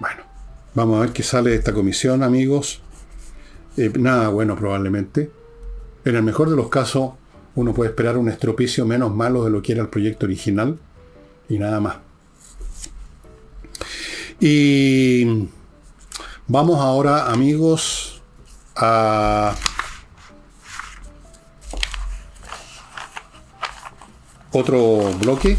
Bueno, vamos a ver qué sale de esta comisión, amigos. Eh, nada bueno probablemente. En el mejor de los casos, uno puede esperar un estropicio menos malo de lo que era el proyecto original y nada más. Y vamos ahora, amigos, a otro bloque.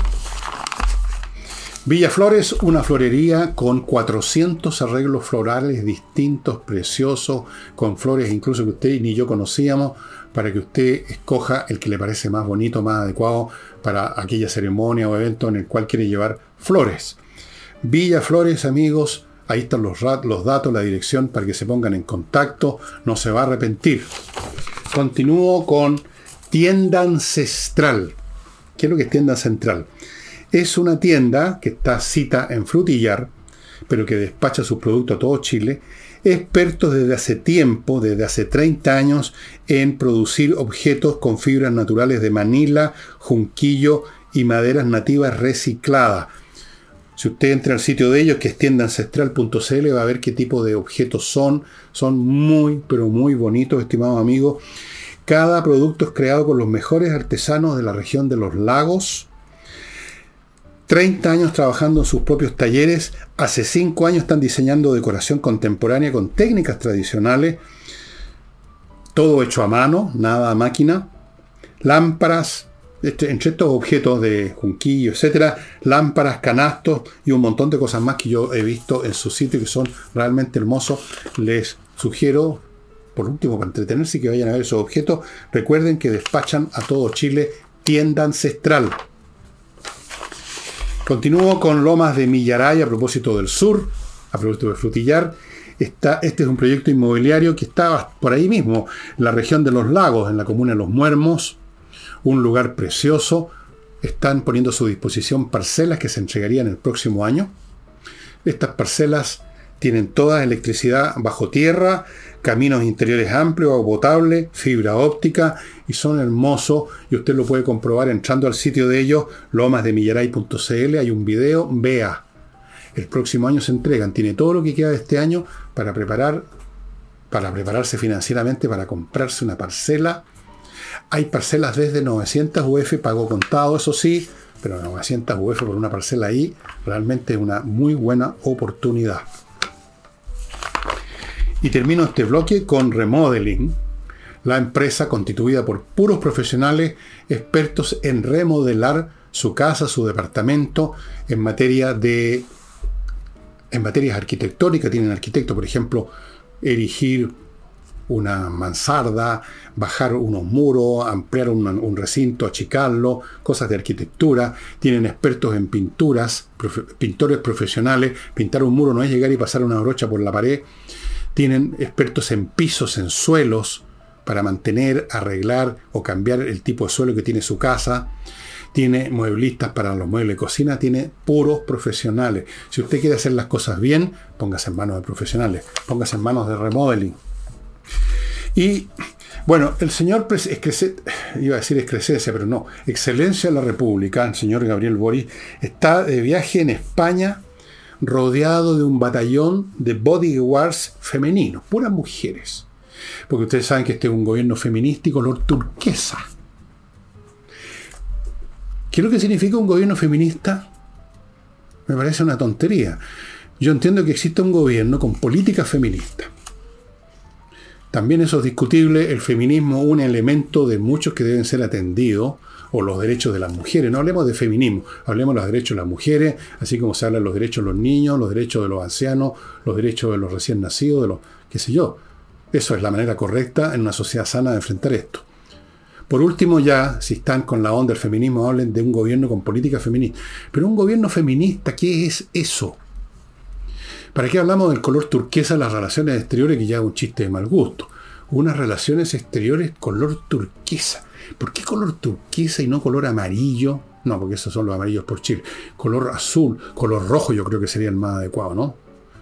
Villa Flores, una florería con 400 arreglos florales distintos, preciosos, con flores incluso que usted ni yo conocíamos, para que usted escoja el que le parece más bonito, más adecuado para aquella ceremonia o evento en el cual quiere llevar flores. Villa Flores, amigos, ahí están los, datos, la dirección para que se pongan en contacto, no se va a arrepentir. Continúo con Tienda Ancestral. ¿Qué es lo que es Tienda Central? Es una tienda que está cita en Frutillar, pero que despacha sus productos a todo Chile, expertos desde hace tiempo, desde hace 30 años, en producir objetos con fibras naturales de Manila, junquillo y maderas nativas recicladas Si usted entra al sitio de ellos, que es tiendaancestral.cl, va a ver qué tipo de objetos son. Son muy, pero muy bonitos, estimados amigos. Cada producto es creado por los mejores artesanos de la región de los lagos. 30 años trabajando en sus propios talleres. Hace 5 años están diseñando decoración contemporánea con técnicas tradicionales. Todo hecho a mano, nada a máquina. Lámparas, este, entre estos objetos de junquillo, etcétera, lámparas, canastos y un montón de cosas más que yo he visto en su sitio que son realmente hermosos. Les sugiero, por último, para entretenerse, que vayan a ver esos objetos. Recuerden que despachan a todo Chile tienda ancestral. Continúo con Lomas de Millaray a propósito del sur, a propósito de Frutillar. Está, este es un proyecto inmobiliario que está por ahí mismo, en la región de los lagos, en la comuna de Los Muermos un lugar precioso. Están poniendo a su disposición parcelas que se entregarían el próximo año. Estas parcelas tienen toda electricidad bajo tierra, caminos interiores amplios, agua potable, fibra óptica y son hermosos y usted lo puede comprobar entrando al sitio de ellos, lomasdemillaray.cl, hay un video, vea. El próximo año se entregan, tiene todo lo que queda de este año para preparar para prepararse financieramente para comprarse una parcela hay parcelas desde 900 UF, pago contado, eso sí, pero 900 UF por una parcela ahí realmente es una muy buena oportunidad. Y termino este bloque con Remodeling, la empresa constituida por puros profesionales expertos en remodelar su casa, su departamento en materia de en materias arquitectónicas, tienen arquitecto, por ejemplo, erigir una mansarda, bajar unos muros, ampliar un, recinto, achicarlo, cosas de arquitectura. Tienen expertos en pinturas, pintores profesionales. Pintar un muro no es llegar y pasar una brocha por la pared. Tienen expertos en pisos, en suelos, para mantener, arreglar o cambiar el tipo de suelo que tiene su casa. Tiene mueblistas para los muebles de cocina, tiene puros profesionales. Si usted quiere hacer las cosas bien, póngase en manos de profesionales, póngase en manos de remodeling. Y bueno, el señor, iba a decir excrescencia, pero no, excelencia de la República, el señor Gabriel Boris, está de viaje en España rodeado de un batallón de bodyguards femeninos, puras mujeres. Porque ustedes saben que este es un gobierno feminista y color turquesa. ¿Qué es lo que significa un gobierno feminista? Me parece una tontería. Yo entiendo que existe un gobierno con política feminista también eso es discutible, el feminismo un elemento de muchos que deben ser atendidos, o los derechos de las mujeres. No hablemos de feminismo, hablemos de los derechos de las mujeres, así como se habla de los derechos de los niños, los derechos de los ancianos, los derechos de los recién nacidos, de los, qué sé yo. Eso es la manera correcta en una sociedad sana de enfrentar esto. Por último, ya, si están con la onda del feminismo, hablen de un gobierno con política feminista. Pero un gobierno feminista, ¿qué es eso? ¿Para qué hablamos del color turquesa en las relaciones exteriores, que ya es un chiste de mal gusto? Unas relaciones exteriores color turquesa. ¿Por qué color turquesa y no color amarillo? No, porque esos son los amarillos por Chile. Color azul, color rojo yo creo que sería el más adecuado, ¿no?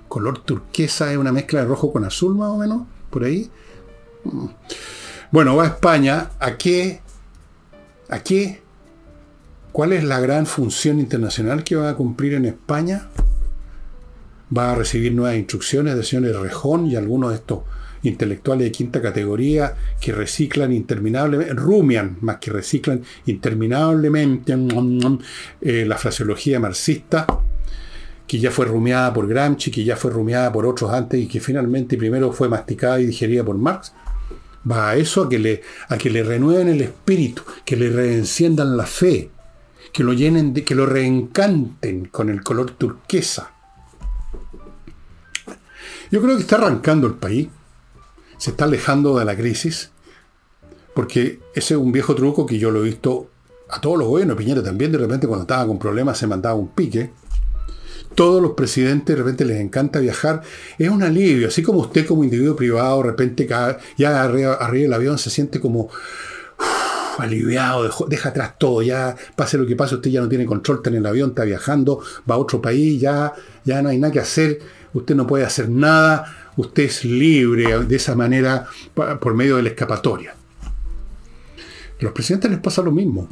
Color turquesa es una mezcla de rojo con azul más o menos, por ahí. Mm. Bueno, va a España. ¿A qué? ¿A qué? ¿Cuál es la gran función internacional que va a cumplir en España? Va a recibir nuevas instrucciones de señores Rejón y algunos de estos intelectuales de quinta categoría que reciclan interminablemente, rumian más que reciclan interminablemente mm, mm, mm, eh, la fraseología marxista, que ya fue rumiada por Gramsci, que ya fue rumiada por otros antes y que finalmente primero fue masticada y digerida por Marx. Va a eso, a que le, a que le renueven el espíritu, que le reenciendan la fe, que lo llenen de, que lo reencanten con el color turquesa yo creo que está arrancando el país, se está alejando de la crisis, porque ese es un viejo truco que yo lo he visto a todos los gobiernos, Piñera también, de repente cuando estaba con problemas se mandaba un pique. Todos los presidentes de repente les encanta viajar. Es un alivio, así como usted como individuo privado, de repente ya arriba, del avión se siente como aliviado, deja atrás todo, ya pase lo que pase, usted ya no tiene control, está en el avión, está viajando, va a otro país, ya, ya no hay nada que hacer usted no puede hacer nada, usted es libre de esa manera por medio de la escapatoria. A los presidentes les pasa lo mismo.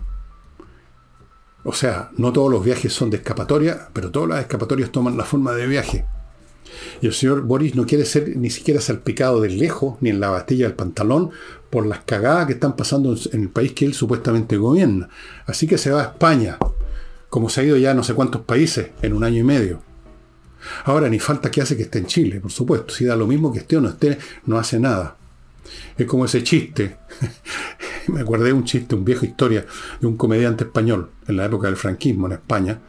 O sea, no todos los viajes son de escapatoria, pero todas las escapatorias toman la forma de viaje. Y el señor Boris no quiere ser ni siquiera salpicado de lejos, ni en la bastilla del pantalón, por las cagadas que están pasando en el país que él supuestamente gobierna. Así que se va a España, como se ha ido ya a no sé cuántos países en un año y medio. Ahora, ni falta que hace que esté en Chile, por supuesto. Si da lo mismo que esté o no esté, no hace nada. Es como ese chiste. Me acordé de un chiste, un viejo historia de un comediante español en la época del franquismo en España.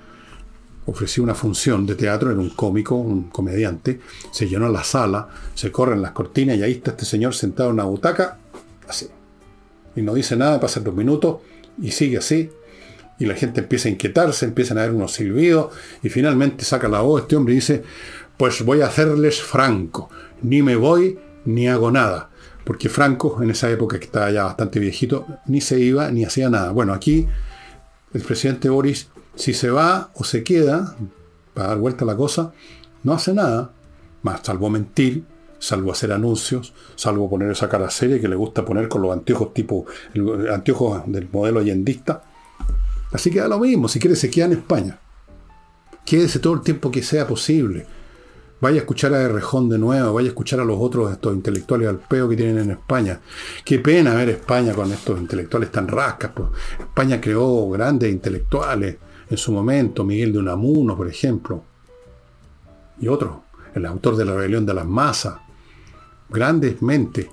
Ofreció una función de teatro, era un cómico, un comediante. Se llenó la sala, se corren las cortinas y ahí está este señor sentado en una butaca, así. Y no dice nada, pasan dos minutos y sigue así. Y la gente empieza a inquietarse, empiezan a ver unos silbidos y finalmente saca la voz este hombre y dice, pues voy a hacerles franco, ni me voy ni hago nada porque Franco, en esa época que estaba ya bastante viejito, ni se iba ni hacía nada. Bueno, aquí el presidente Boris, si se va o se queda, para dar vuelta a la cosa, no hace nada, más salvo mentir, salvo hacer anuncios, salvo poner esa cara seria que le gusta poner con los anteojos tipo, anteojos del modelo allendista. Así que da lo mismo, si quiere se queda en España. Quédese todo el tiempo que sea posible Vaya a escuchar a Rejón de nuevo, vaya a escuchar a los otros estos intelectuales al peo que tienen en España. Qué pena ver España con estos intelectuales tan rascas. Pues. España creó grandes intelectuales en su momento, Miguel de Unamuno, por ejemplo, y otro, el autor de la rebelión de las masas. Grandes mentes.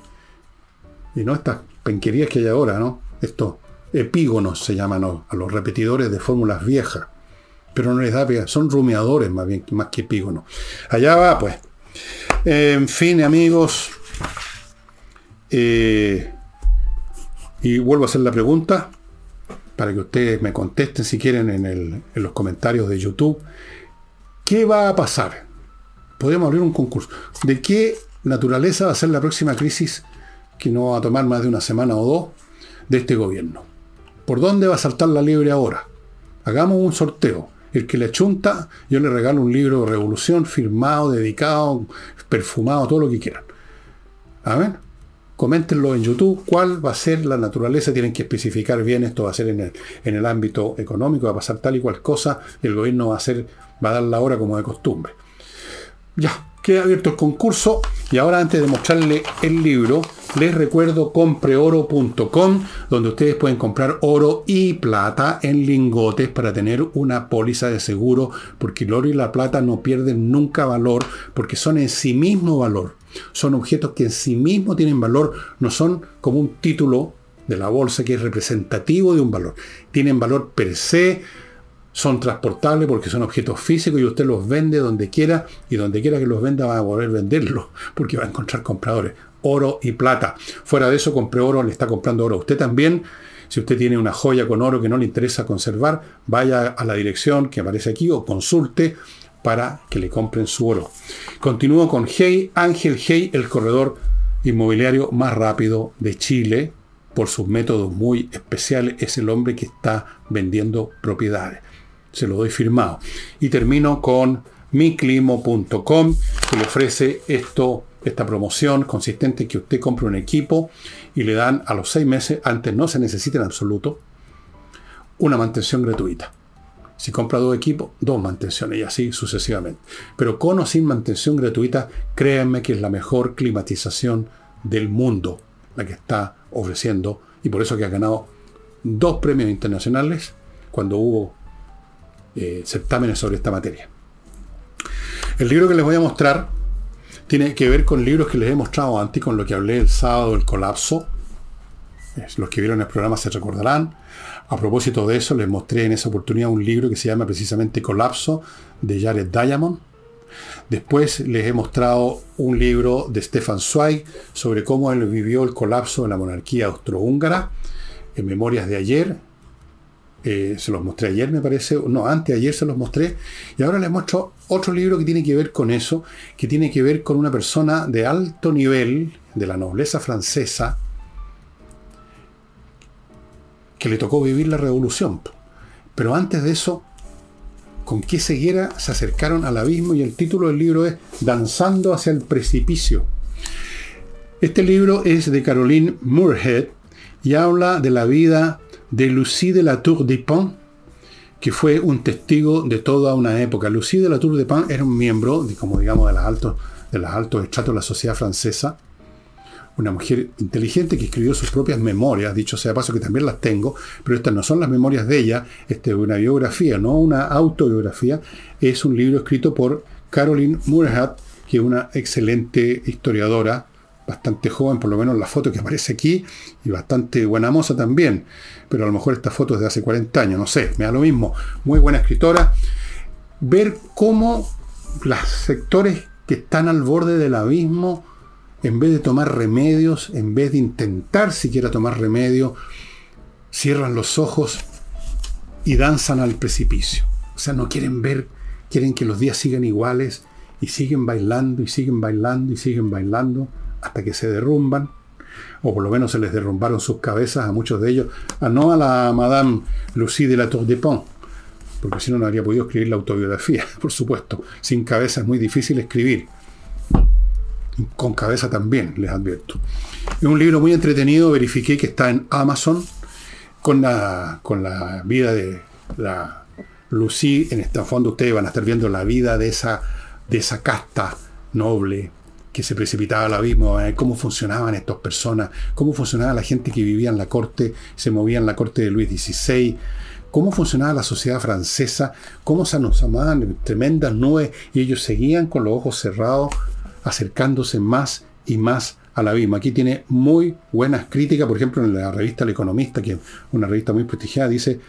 Y no estas penquerías que hay ahora, ¿no? Estos epígonos se llaman a los repetidores de fórmulas viejas pero no les da. Son rumiadores más bien más que epígonos. Allá va, pues. En fin, amigos. Eh, y vuelvo a hacer la pregunta para que ustedes me contesten si quieren en, en los comentarios de YouTube. ¿Qué va a pasar? Podemos abrir un concurso. ¿De qué naturaleza va a ser la próxima crisis que no va a tomar más de una semana o dos de este gobierno? ¿Por dónde va a saltar la liebre ahora? Hagamos un sorteo. El que le chunta, yo le regalo un libro de revolución firmado, dedicado, perfumado, todo lo que quieran. A ver, coméntenlo en YouTube. ¿Cuál va a ser la naturaleza? Tienen que especificar bien. Esto va a ser en el, en el ámbito económico, va a pasar tal y cual cosa. El gobierno va a, hacer, va a dar la hora como de costumbre. Ya, queda abierto el concurso. Y ahora, antes de mostrarle el libro, les recuerdo compreoro.com, donde ustedes pueden comprar oro y plata en lingotes para tener una póliza de seguro, porque el oro y la plata no pierden nunca valor, porque son en sí mismo valor. Son objetos que en sí mismo tienen valor, no son como un título de la bolsa que es representativo de un valor. Tienen valor per se, son transportables porque son objetos físicos y usted los vende donde quiera y donde quiera que los venda va a poder venderlos porque va a encontrar compradores oro y plata. Fuera de eso, compre oro, le está comprando oro. Usted también, si usted tiene una joya con oro que no le interesa conservar, vaya a la dirección que aparece aquí o consulte para que le compren su oro. Continúo con Hey, Ángel Hey, el corredor inmobiliario más rápido de Chile. Por sus métodos muy especiales, es el hombre que está vendiendo propiedades. Se lo doy firmado. Y termino con miclimo.com, que le ofrece esto esta promoción consistente en que usted compre un equipo y le dan a los seis meses, antes no se necesita en absoluto, una mantención gratuita. Si compra dos equipos, dos mantenciones y así sucesivamente. Pero con o sin mantención gratuita, créanme que es la mejor climatización del mundo la que está ofreciendo y por eso que ha ganado dos premios internacionales cuando hubo eh, certámenes sobre esta materia. El libro que les voy a mostrar tiene que ver con libros que les he mostrado antes, con lo que hablé el sábado del colapso. Los que vieron el programa se recordarán. A propósito de eso, les mostré en esa oportunidad un libro que se llama precisamente Colapso, de Jared Diamond. Después les he mostrado un libro de Stefan Zweig sobre cómo él vivió el colapso de la monarquía austrohúngara, en Memorias de ayer, eh, se los mostré ayer, me parece, no, antes ayer se los mostré, y ahora les muestro otro libro que tiene que ver con eso, que tiene que ver con una persona de alto nivel, de la nobleza francesa, que le tocó vivir la revolución. Pero antes de eso, con qué ceguera se acercaron al abismo y el título del libro es Danzando hacia el precipicio. Este libro es de Caroline Moorhead y habla de la vida de Lucie de la Tour du Pont, que fue un testigo de toda una época. Lucie de la Tour de Pan era un miembro, de, como digamos, de los altos, de altos estratos de la sociedad francesa, una mujer inteligente que escribió sus propias memorias, dicho sea de paso que también las tengo, pero estas no son las memorias de ella, esta es una biografía, no una autobiografía, es un libro escrito por Caroline Murhat, que es una excelente historiadora, bastante joven, por lo menos la foto que aparece aquí, y bastante buena moza también, pero a lo mejor esta foto es de hace 40 años, no sé, me da lo mismo, muy buena escritora, ver cómo los sectores que están al borde del abismo, en vez de tomar remedios, en vez de intentar siquiera tomar remedio, cierran los ojos y danzan al precipicio. O sea, no quieren ver, quieren que los días sigan iguales y siguen bailando y siguen bailando y siguen bailando hasta que se derrumban, o por lo menos se les derrumbaron sus cabezas a muchos de ellos, a no a la Madame Lucie de la Tour de Pont, porque si no, no habría podido escribir la autobiografía, por supuesto. Sin cabeza es muy difícil escribir con cabeza también, les advierto. Es un libro muy entretenido, verifiqué que está en Amazon, con la, con la vida de la Lucy. En este fondo ustedes van a estar viendo la vida de esa, de esa casta noble que se precipitaba al abismo, cómo funcionaban estas personas, cómo funcionaba la gente que vivía en la corte, se movía en la corte de Luis XVI, cómo funcionaba la sociedad francesa, cómo se nos amaban tremendas nubes y ellos seguían con los ojos cerrados acercándose más y más al abismo. Aquí tiene muy buenas críticas, por ejemplo, en la revista El Economista, que es una revista muy prestigiada, dice,